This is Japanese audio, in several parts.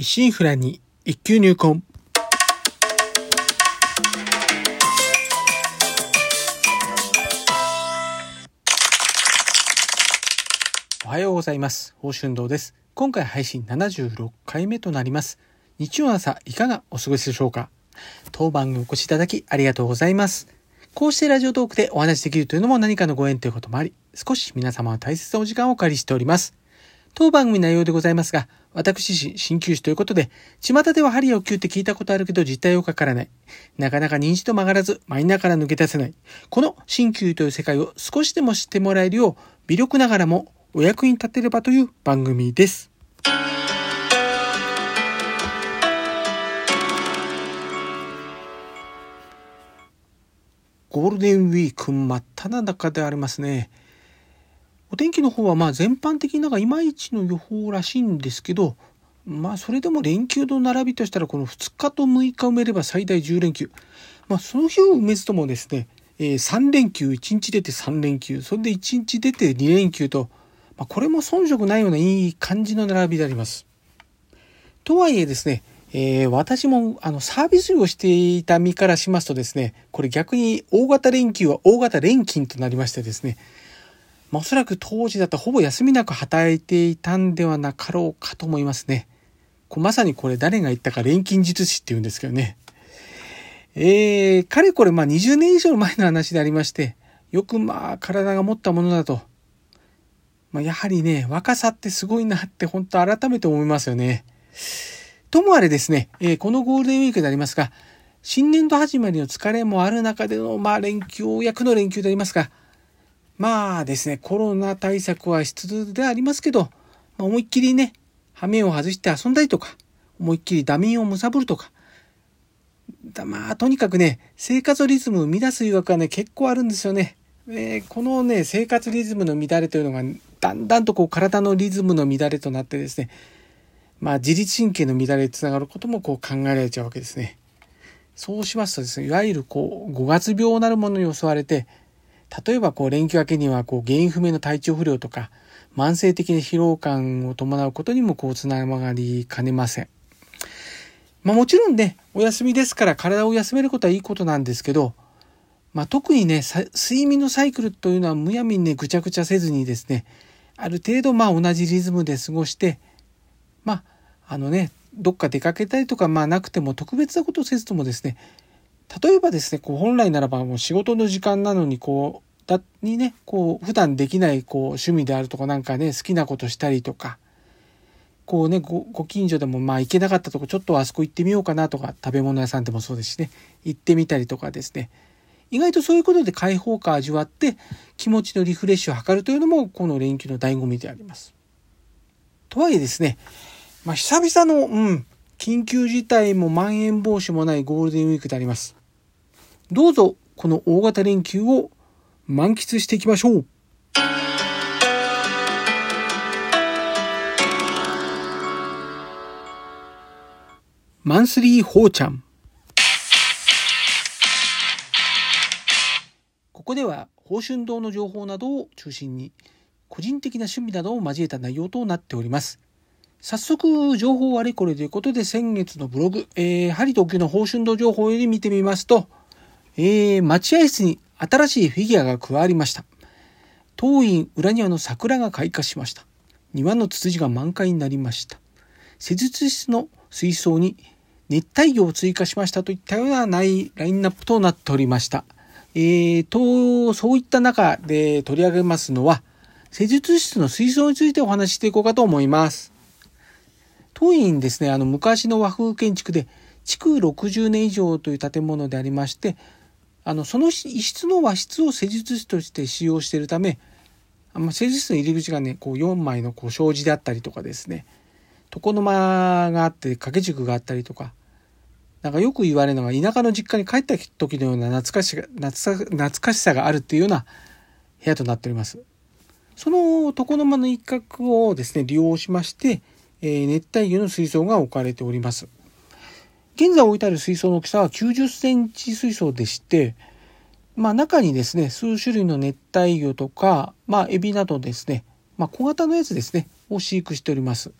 一心不乱に一級入魂。おはようございます。宝春堂です。今回配信76回目となります。日曜の朝いかがお過ごしでしょうか？当番にお越しいただきありがとうございます。こうしてラジオトークでお話しできるというのも何かのご縁ということもあり、少し皆様は大切なお時間をお借りしております。当番組内容でございますが、私自身、鍼灸師ということで、巷では針を灸って聞いたことあるけど実態をかからない。なかなか認知と曲がらず、マイナーから抜け出せない。この鍼灸という世界を少しでも知ってもらえるよう、微力ながらもお役に立てればという番組です。ゴールデンウィーク真っ只中でありますね。お天気の方はまあ全般的になんかいまいちの予報らしいんですけど、まあそれでも連休の並びとしたらこの2日と6日埋めれば最大10連休。まあその日を埋めずともですね、えー、3連休、1日出て3連休、それで1日出て2連休と、まあ、これも遜色ないようないい感じの並びであります。とはいえですね、えー、私もあのサービス業をしていた身からしますとですね、これ逆に大型連休は大型連勤となりましてですね、まあ、おそらく当時だとほぼ休みなく働いていたんではなかろうかと思いますね。こまさにこれ誰が言ったか錬金術師って言うんですけどね。えー、かれこれまあ20年以上前の話でありまして、よくまあ体が持ったものだと。まあ、やはりね、若さってすごいなって本当改めて思いますよね。ともあれですね、えー、このゴールデンウィークでありますが、新年度始まりの疲れもある中での、まあ連休、ようやくの連休でありますが、まあですね、コロナ対策はしつつでありますけど、思いっきりね、羽目を外して遊んだりとか、思いっきりダミンを貪るとか、まあ、とにかくね、生活リズムを乱す誘惑はね、結構あるんですよね。えー、このね、生活リズムの乱れというのが、だんだんとこう体のリズムの乱れとなってですね、まあ自律神経の乱れにつながることもこう考えられちゃうわけですね。そうしますとですね、いわゆるこう、五月病なるものに襲われて、例えばこう連休明けにはこう原因不明の体調不良とか慢性的な疲労感を伴うことにもこうつながりかねません。まあもちろんね、お休みですから体を休めることはいいことなんですけど、まあ特にね、睡眠のサイクルというのはむやみにね、ぐちゃぐちゃせずにですね、ある程度まあ同じリズムで過ごして、まああのね、どっか出かけたりとかまあなくても特別なことをせずともですね、例えばですね、こう本来ならばもう仕事の時間なのにこう、だにね、こう普段できないこう趣味であるとかなんかね、好きなことしたりとか、こうね、ごご近所でもまあ行けなかったとこちょっとあそこ行ってみようかなとか、食べ物屋さんでもそうですしね、行ってみたりとかですね、意外とそういうことで開放感を味わって気持ちのリフレッシュを図るというのもこの連休の醍醐味であります。とはいえですね、まあ久々の、うん、緊急事態もまん延防止もないゴールデンウィークであります。どうぞこの大型連休を満喫していきましょう。マンスリーホーちゃん。ここでは宝春堂の情報などを中心に個人的な趣味などを交えた内容となっております。早速、情報あれこれということで先月のブログ、えー、針との宝春堂情報より見てみますと、えー、待合室に新しいフィギュアが加わりました。当院裏庭の桜が開花しました。庭のツツジが満開になりました。施術室の水槽に熱帯魚を追加しましたといったようなないラインナップとなっておりました。えー、と、そういった中で取り上げますのは、施術室の水槽についてお話ししていこうかと思います。当院ですね、あの昔の和風建築で、築60年以上という建物でありまして、あの、その一室の和室を施術室として使用しているため、あま施術室の入り口がね、こう4枚のこう障子であったりとかですね、床の間があって掛け軸があったりとか、なんかよく言われるのが田舎の実家に帰った時のような懐かしが懐かしさがあるっていうような部屋となっております。その床の間の一角をですね、利用しまして、えー、熱帯魚の水槽が置かれております。現在置いてある水槽の大きさは90センチ水槽でして、まあ中にですね、数種類の熱帯魚とか、まあエビなどですね、まあ小型のやつですね、を飼育しております。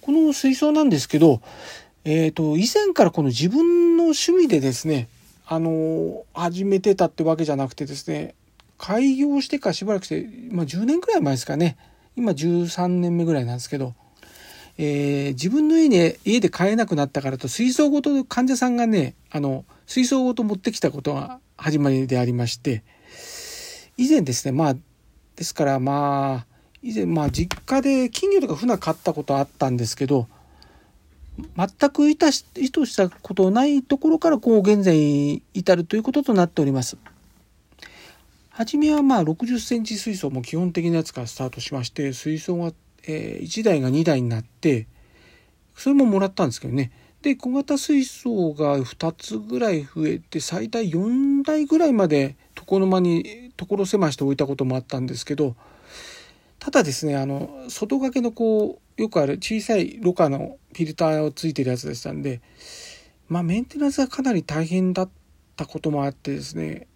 この水槽なんですけど、えっ、ー、と、以前からこの自分の趣味でですね、あの、始めてたってわけじゃなくてですね、開業してからしばらくして、まあ10年くらい前ですかね。今13年目ぐらいなんですけど、えー、自分の家に、家で飼えなくなったからと、水槽ごと患者さんがね、あの、水槽ごと持ってきたことが始まりでありまして、以前ですね、まあ、ですからまあ、以前まあ実家で金魚とか船買ったことあったんですけど、全く意図したことないところからこう現在至るということとなっております。初めはまあ60センチ水槽も基本的なやつからスタートしまして、水槽が、えー、1台が2台になって、それももらったんですけどね。で、小型水槽が2つぐらい増えて、最大4台ぐらいまで床の間に所狭して置いたこともあったんですけど、ただですね、あの、外掛けのこう、よくある小さいろ過のフィルターをついてるやつでしたんで、まあメンテナンスがかなり大変だったこともあってですね、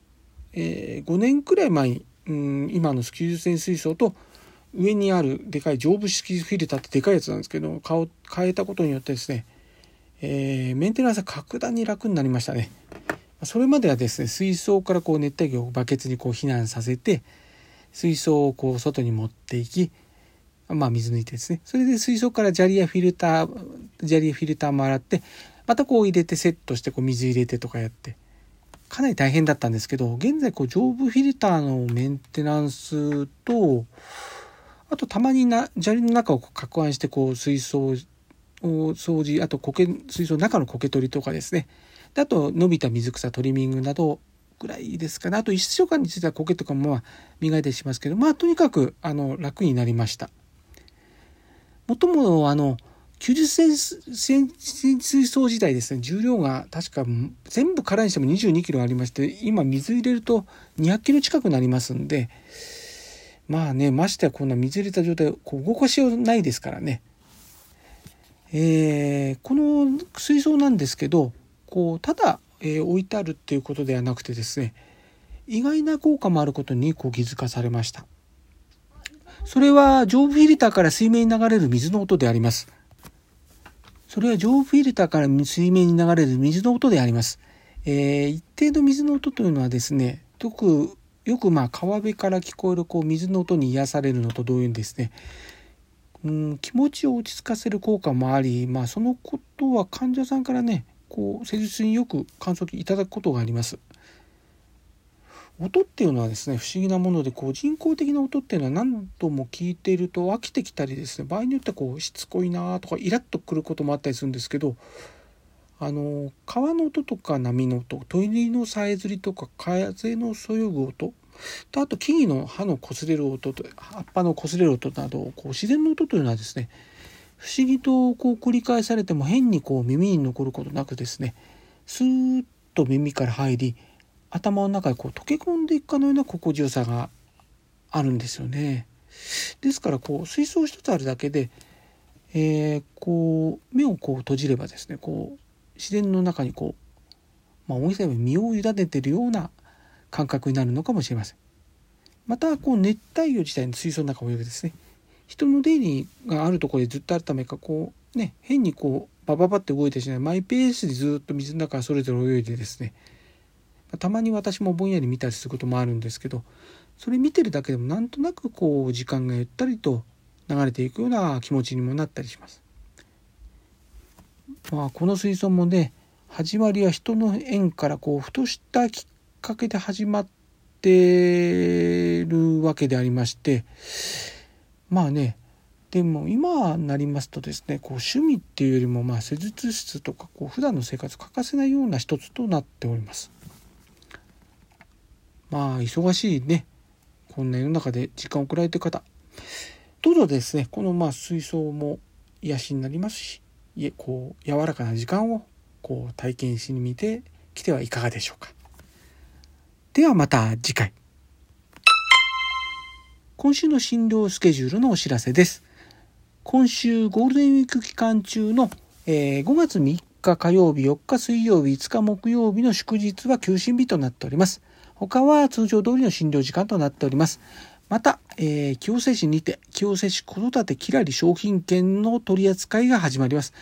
えー、5年くらい前に、うん、今の90セン水槽と上にあるでかい丈夫式フィルターってでかいやつなんですけど変えたことによってですね、えー、メンテナンスが格段に楽になりましたね。それまではですね水槽からこう熱帯魚をバケツにこう避難させて水槽をこう外に持っていきまあ水抜いてですねそれで水槽から砂利やフィルター砂利やフィルターも洗ってまたこう入れてセットしてこう水入れてとかやってかなり大変だったんですけど、現在こう丈夫フィルターのメンテナンスと、あとたまにな砂利の中を攪拌してこう水槽を掃除、あと苔、水槽の中の苔取りとかですね。であと伸びた水草トリミングなどぐらいですかね。あと1週間については苔とかもまあ磨いたりしますけど、まあとにかくあの楽になりました。もともあの、90センチ水槽自体ですね、重量が確か全部空にしても22キロありまして、今水入れると200キロ近くなりますんで、まあね、ましてやこんな水入れた状態、こう動かしようないですからね。えー、この水槽なんですけど、こう、ただ、えー、置いてあるっていうことではなくてですね、意外な効果もあることにこう気づかされました。それは上部フィルターから水面に流れる水の音であります。それは上部フィルターから水面に流れる水の音であります。えー、一定の水の音というのはですね、くよくまあ川辺から聞こえるこう水の音に癒されるのと同様にですね、うん、気持ちを落ち着かせる効果もあり、まあ、そのことは患者さんからねこう施術によく感想いただくことがあります。音っていうのはですね不思議なものでこう人工的な音っていうのは何度も聞いていると飽きてきたりですね場合によってはこうしつこいなとかイラッとくることもあったりするんですけどあの川の音とか波の音鳥のさえずりとか風のそよぐ音とあと木々の葉の擦れる音と葉っぱの擦れる音などこう自然の音というのはですね不思議とこう繰り返されても変にこう耳に残ることなくですねスーッと耳から入り頭の中にこう溶け込んでいくかのような心地よさがあるんですよね。ですからこう水槽一つあるだけで、えー、こう目をこう閉じればですねこう自然の中にこう、まあ、大げさに身を委ねているような感覚になるのかもしれません。またこう熱帯魚自体の水槽の中を泳ぐですね人の出入りがあるところでずっとあるためかこうね変にこうバババって動いてしないマイペースでずっと水の中それぞれ泳いでですねたまに私もぼんやり見たりすることもあるんですけどそれ見てるだけでもなんとなくこう時間がゆったりと流れていくような気持ちにもなったりします。まあこの水槽もね始まりは人の縁からこうふとしたきっかけで始まってるわけでありましてまあねでも今なりますとですねこう趣味っていうよりもまあ施術室とかこう普段の生活欠かせないような一つとなっております。まあ、忙しいね、こんな世の中で時間を送られてる方、どうぞですね、このまあ水槽も癒しになりますし、いえ、こう、柔らかな時間をこう体験しに見てきてはいかがでしょうか。ではまた次回。今週の診療スケジュールのお知らせです。今週ゴールデンウィーク期間中の、えー、5月3日火曜日、4日水曜日、5日木曜日の祝日は休診日となっております。他は通常通りの診療時間となっております。また、えー、清瀬市にて、清瀬市子育てきらり商品券の取り扱いが始まります。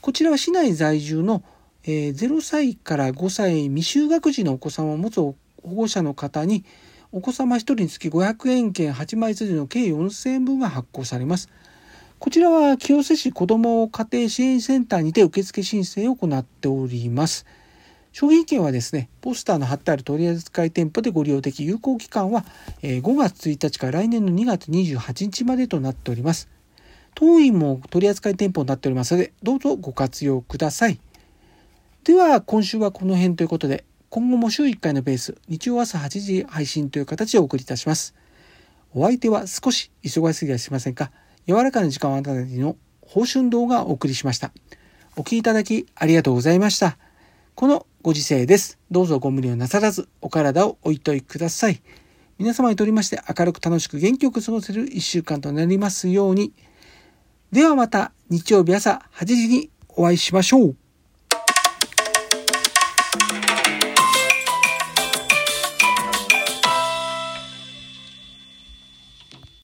こちらは市内在住の、えー、0歳から5歳未就学児のお子様を持つ保護者の方に、お子様1人につき500円券8枚筋の計4000円分が発行されます。こちらは清瀬市子ども家庭支援センターにて受付申請を行っております。商品券はですね、ポスターの貼ってある取扱店舗でご利用でき、有効期間は5月1日から来年の2月28日までとなっております。当院も取扱い店舗になっておりますので、どうぞご活用ください。では、今週はこの辺ということで、今後も週1回のペース、日曜朝8時配信という形でお送りいたします。お相手は少し忙しすぎはしませんか柔らかな時間をあなたの報春動画をお送りしました。お聴きいただきありがとうございました。このご時世です。どうぞご無理をなさらず、お体をおいといください。皆様にとりまして明るく楽しく元気よく過ごせる一週間となりますように。ではまた日曜日朝8時にお会いしましょう。